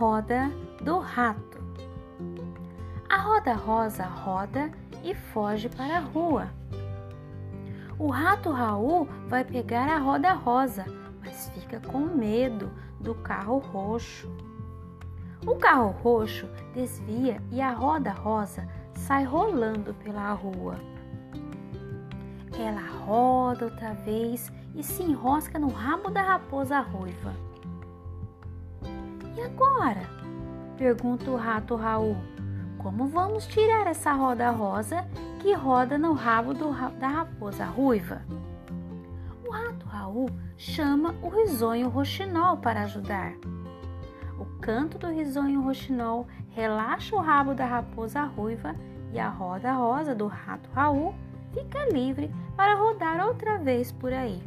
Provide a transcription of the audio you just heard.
roda do rato. A roda rosa roda e foge para a rua. O rato Raul vai pegar a roda rosa, mas fica com medo do carro roxo. O carro roxo desvia e a roda rosa sai rolando pela rua. Ela roda outra vez e se enrosca no rabo da raposa ruiva. E agora? pergunta o rato Raul. Como vamos tirar essa roda rosa que roda no rabo do, da raposa ruiva? O rato Raul chama o risonho roxinol para ajudar. O canto do risonho roxinol relaxa o rabo da raposa ruiva e a roda rosa do rato Raul fica livre para rodar outra vez por aí.